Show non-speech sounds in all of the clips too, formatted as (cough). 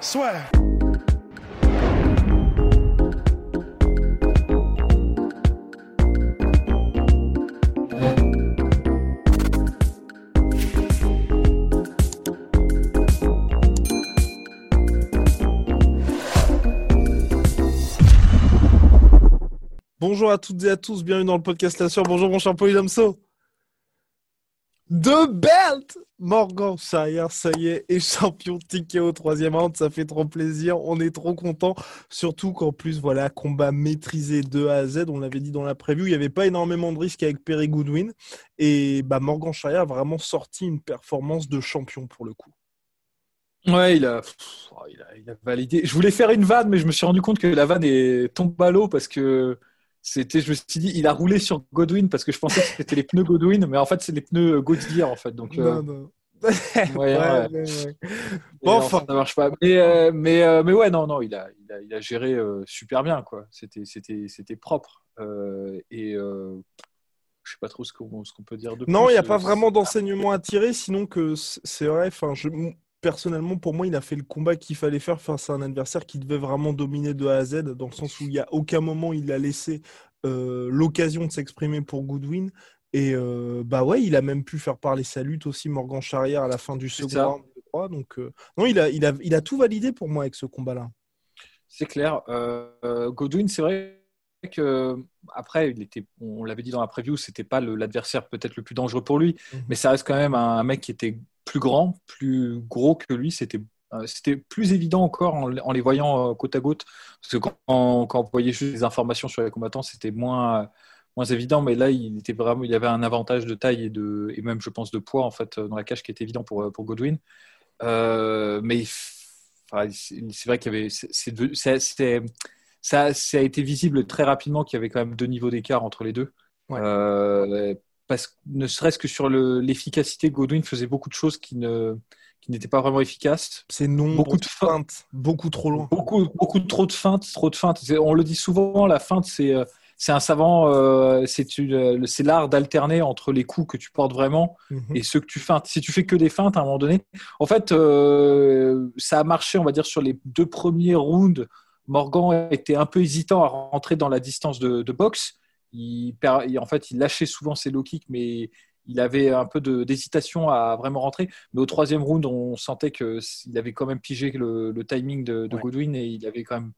Swear. Bonjour à toutes et à tous, bienvenue dans le podcast La Sueur. Bonjour mon cher Polydomso. De belt Morgan Shire, ça y est, est champion ticket au troisième round, ça fait trop plaisir, on est trop content, surtout qu'en plus, voilà, combat maîtrisé de A à Z, on l'avait dit dans la preview, il n'y avait pas énormément de risques avec Perry Goodwin, et bah, Morgan Shire a vraiment sorti une performance de champion pour le coup. Ouais, il a, pff, oh, il a, validé. Je voulais faire une vanne, mais je me suis rendu compte que la vanne est tombée à l'eau parce que c'était, je me suis dit, il a roulé sur Godwin parce que je pensais que c'était les pneus Godwin, mais en fait, c'est les pneus Goodyear en fait. Donc, euh, Non, non. (laughs) ouais, Ouais, Bon, enfin. ça marche pas. Mais, euh, mais, euh, mais ouais, non, non, il a, il a, il a géré euh, super bien, quoi. C'était, c'était, c'était propre. Euh, et euh, je sais pas trop ce qu'on, ce qu'on peut dire de Non, plus. il n'y a pas Euh, vraiment d'enseignement à tirer, sinon que c'est vrai. Enfin, je, personnellement, pour moi, il a fait le combat qu'il fallait faire face à un adversaire qui devait vraiment dominer de A à Z, dans le sens où il n'y a aucun moment il a laissé euh, l'occasion de s'exprimer pour Goodwin. Et euh, bah ouais, il a même pu faire parler sa lutte aussi, Morgan Charrière, à la fin du second round, je crois. Donc, euh, non, il a, il, a, il a tout validé pour moi avec ce combat-là. C'est clair. Godwin, c'est vrai que après, il était, on l'avait dit dans la preview, c'était pas l'adversaire peut-être le plus dangereux pour lui, Mhm. mais ça reste quand même un, un mec qui était plus grand, plus gros que lui. C'était euh, c'était plus évident encore en, les voyant euh, côte à côte, parce que quand, quand on voyait juste les informations sur les combattants, c'était moins moins évident, mais là, il était vraiment, il y avait un avantage de taille et de et même, je pense, de poids en fait dans la cage qui était évident pour pour Godwin. Euh, mais enfin, c'est vrai qu'il y avait, ça, ça a été visible très rapidement qu'il y avait quand même deux niveaux d'écart entre les deux. Ouais. Euh, parce que ne serait-ce que sur le- l'efficacité, Godwin faisait beaucoup de choses qui ne qui n'étaient pas vraiment efficaces. C'est non, Beaucoup de feintes, beaucoup trop loin. Beaucoup, trop de feintes, trop de feintes. On le dit souvent, la feinte, c'est euh, c'est un savant, euh, c'est une- c'est l'art d'alterner entre les coups que tu portes vraiment Mhm. et ceux que tu feintes. Si tu fais que des feintes à un moment donné, en fait, euh, ça a marché, on va dire, sur les deux premiers rounds. Morgan était un peu hésitant à rentrer dans la distance de, de boxe. Il, en fait, il lâchait souvent ses low kicks, mais il avait un peu d'hésitation à vraiment rentrer. Mais au troisième round, on sentait qu'il avait quand même pigé le, le timing de, de Ouais. Godwin et il avait quand même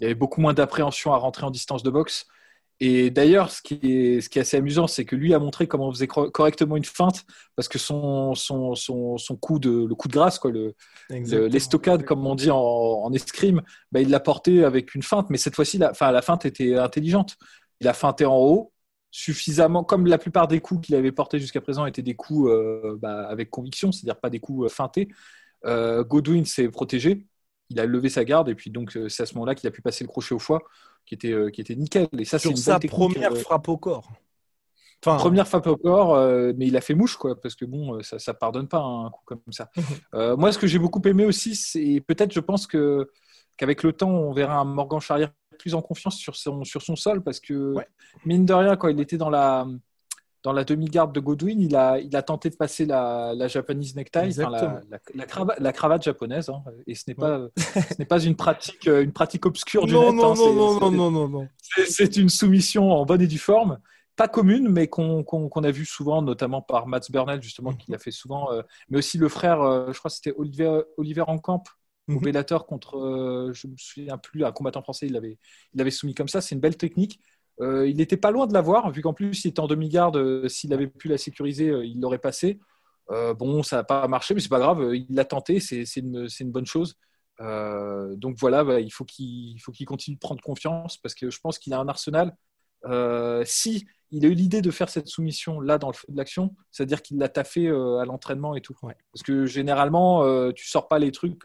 il avait beaucoup moins d'appréhension à rentrer en distance de boxe. Et d'ailleurs, ce, qui est- ce qui est assez amusant, c'est que lui a montré comment on faisait cor- correctement une feinte, parce que son, son, son, son coup de, le coup de grâce, quoi, le, l'estocade, comme on dit en, en escrime, bah, il l'a porté avec une feinte, mais cette fois-ci, la, enfin, la feinte était intelligente. Il a feinté en haut, suffisamment, comme la plupart des coups qu'il avait portés jusqu'à présent étaient des coups euh, bah, avec conviction, c'est-à-dire pas des coups euh, feintés. Euh, Godwin s'est protégé, il a levé sa garde, et puis donc c'est à ce moment-là qu'il a pu passer le crochet au foie, qui était, euh, qui était nickel. Et ça, Sur sa première frappe au corps. Enfin, Première frappe au corps, mais il a fait mouche, quoi, parce que bon, ça, ça pardonne pas hein, un coup comme ça. Mhm. Moi, ce que j'ai beaucoup aimé aussi, c'est peut-être, je pense que qu'avec le temps, on verra un Morgan Charrière plus en confiance sur son sur son sol, parce que Ouais. mine de rien, quand il était dans la dans la demi-garde de Godwin, il a, il a tenté de passer la, la Japanese necktie, enfin, la, la, la cravate, la cravate japonaise, hein, et ce n'est pas, ce n'est pas une pratique, euh, une pratique obscure du non, net. non, hein, non, non, non, non, non, non. c'est- une soumission en bonne et due forme, pas commune, mais qu'on qu'on- qu'on a vu souvent, notamment par Mats Burnell, justement, qui l'a fait souvent, euh, mais aussi le frère, euh, je crois que c'était Oliver, Oliver Au. Bellator contre, euh, je me souviens plus, un combattant français, il l'avait il l'avait soumis comme ça. C'est une belle technique. Euh, il n'était pas loin de l'avoir, vu qu'en plus, il était en demi-garde. euh, S'il avait pu la sécuriser, euh, il l'aurait passé. Bon, ça n'a pas marché, mais c'est pas grave. Il l'a tenté, c'est une, bonne chose. Donc voilà, bah, il faut qu'il il faut qu'il continue de prendre confiance parce que je pense qu'il a un arsenal si il a eu l'idée de faire cette soumission là dans le feu de l'action, c'est-à-dire qu'il l'a taffé à l'entraînement et tout. Parce que généralement, tu sors pas les trucs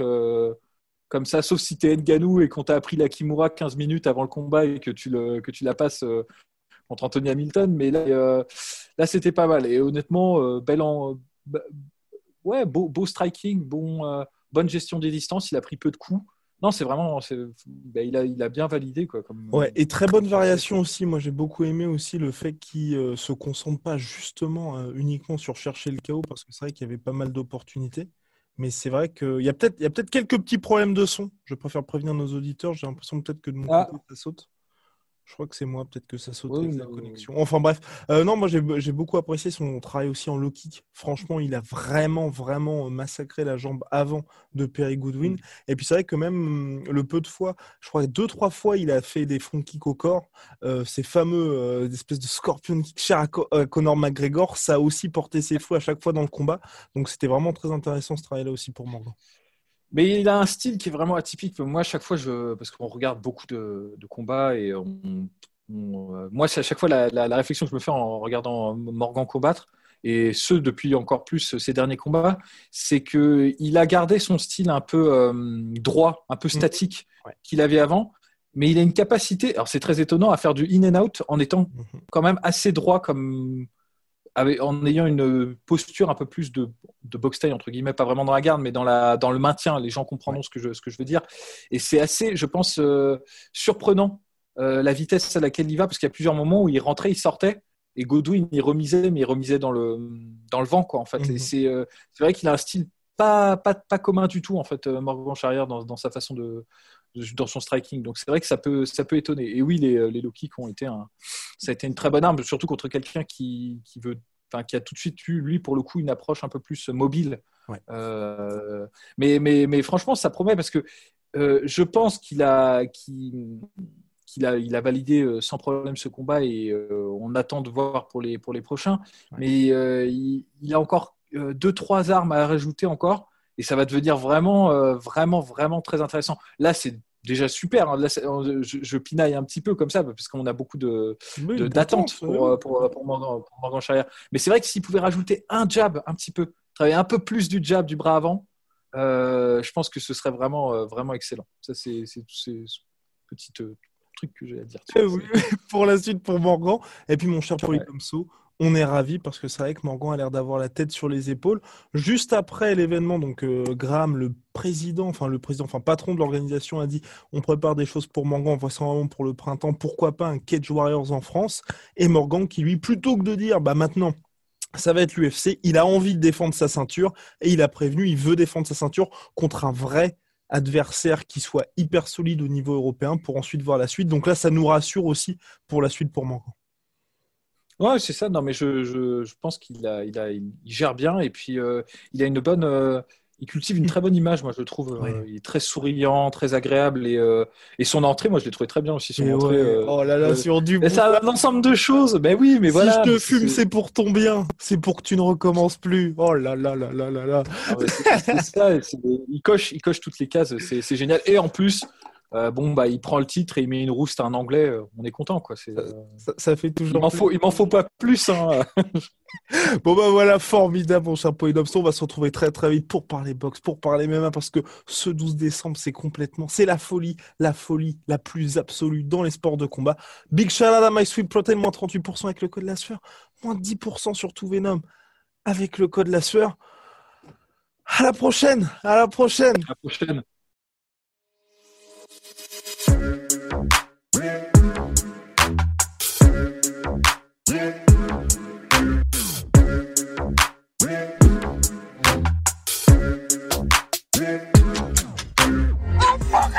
comme ça, sauf si tu es Nganou et qu'on t'a appris la Kimura 15 minutes avant le combat et que tu, le, que tu la passes contre Anthony Hamilton. Mais là, là c'était pas mal. Et honnêtement, bel en, ouais, beau, beau striking, bon, bonne gestion des distances. Il a pris peu de coups. Non, c'est vraiment, bah, il, a, il a bien validé quoi. Comme, ouais, et très bonne variation aussi. Moi, j'ai beaucoup aimé aussi le fait qu'il ne euh, se concentre pas justement euh, uniquement sur chercher le chaos, parce que c'est vrai qu'il y avait pas mal d'opportunités. Mais c'est vrai qu'il y a peut-être peut quelques petits problèmes de son. Je préfère prévenir nos auditeurs. J'ai l'impression peut-être que de mon ah. côté, ça saute. Je crois que c'est moi, peut-être que ça saute la connexion. Enfin bref, euh, non, moi j'ai beaucoup apprécié son travail aussi en low kick. Franchement, il a vraiment, vraiment massacré la jambe avant de Perry Goodwin. Mm. Et puis c'est vrai que même hum, le peu de fois, je crois que deux, trois fois, il a fait des front kicks au corps. Euh, ces fameux euh, espèces de scorpion kick cher à Conor McGregor, ça a aussi porté ses fruits à chaque fois dans le combat. Donc c'était vraiment très intéressant ce travail-là aussi pour Morgan. Mais il a un style qui est vraiment atypique. Moi, à chaque fois, je... parce qu'on regarde beaucoup de, combats et on... Euh, moi, c'est à chaque fois la, réflexion que je me fais en regardant Morgan combattre, et ce depuis encore plus ces derniers combats, c'est qu'il a gardé son style un peu euh, droit, un peu mmh. statique qu'il avait avant, mais il a une capacité, alors c'est très étonnant, à faire du in and out en étant mmh. quand même assez droit comme en ayant une posture un peu plus de, de box taille, entre guillemets, pas vraiment dans la garde, mais dans, la, dans le maintien. Les gens comprendront ce, que je, ce que je veux dire. Et c'est assez, je pense, euh, surprenant euh, la vitesse à laquelle il va, parce qu'il y a plusieurs moments où il rentrait, il sortait. Et Godwin, il remisait, mais il remisait dans le, dans le vent, quoi, en fait. Et mhm. euh, c'est vrai qu'il a un style pas, pas, pas commun du tout, en fait, Morgan Charrière, dans, dans sa façon de, dans son striking. Donc c'est vrai que ça peut, ça peut étonner. Et oui, les, les low kicks ont été un, ça a été une très bonne arme, surtout contre quelqu'un qui, qui veut, enfin, qui a tout de suite eu, lui, pour le coup, une approche un peu plus mobile. Euh, mais, mais, mais franchement, ça promet parce que euh, je pense qu'il a, qu'il, a, il a validé euh, sans problème ce combat et on attend de voir pour les, pour les prochains. Mais il, il, a encore deux, trois armes à rajouter encore et ça va devenir vraiment, euh, vraiment, vraiment très intéressant. Là, c'est déjà super. Hein. Là, je, pinaille un petit peu comme ça parce qu'on a beaucoup de, d'attentes pour, euh, pour, pour, Morgan, pour Mais c'est vrai que s'il pouvait rajouter un jab un petit peu, travailler un peu plus du jab du bras avant, euh, je pense que ce serait vraiment, vraiment excellent. Ça, c'est, tous ces petits trucs que j'ai à dire. (laughs) pour la suite, pour Morgan. Et puis, mon cher Paulie Tomso, on est ravi parce que c'est vrai que Morgan a l'air d'avoir la tête sur les épaules. Juste après l'événement, donc euh, Graham, le président, enfin le président, enfin patron de l'organisation, a dit on prépare des choses pour Morgan, on voit pour le printemps. Pourquoi pas un Cage Warriors en France? Et Morgan qui lui, plutôt que de dire bah maintenant ça va être l'UFC, il a envie de défendre sa ceinture et il a prévenu, il veut défendre sa ceinture contre un vrai adversaire qui soit hyper solide au niveau européen pour ensuite voir la suite. Donc là, ça nous rassure aussi pour la suite pour Morgan. Ouais, c'est ça. Non, mais je, je, je pense qu'il a, il a, il gère bien et puis euh, il a une bonne, euh, il cultive une très bonne image, moi je le trouve. Euh, il est très souriant, très agréable et, et son entrée, moi je l'ai trouvé très bien aussi. Son entrée, oh là là, sur du. C'est un ensemble de choses. Ben oui, mais voilà. Si je te fume, c'est pour ton bien. C'est pour que tu ne recommences plus. Oh là là là là là là. Ah c'est ça. il coche, il coche toutes les cases. C'est génial. Et en plus. Euh, bon, bah, il prend le titre et il met une rouste à un anglais, euh, on est content. Quoi. Euh, ça, fait toujours. Il m'en faut, il m'en faut pas plus. Hein. (laughs) bon, bah voilà, formidable, mon chapeau On va se retrouver très très vite pour parler boxe, pour parler MMA, parce que ce 12 décembre, c'est complètement. C'est la folie, la folie la plus absolue dans les sports de combat. Big shout out à My Sweet Protein, moins 38% avec le code la sueur, moins 10% sur tout Venom avec le code la sueur. À la prochaine, à la prochaine. À la prochaine.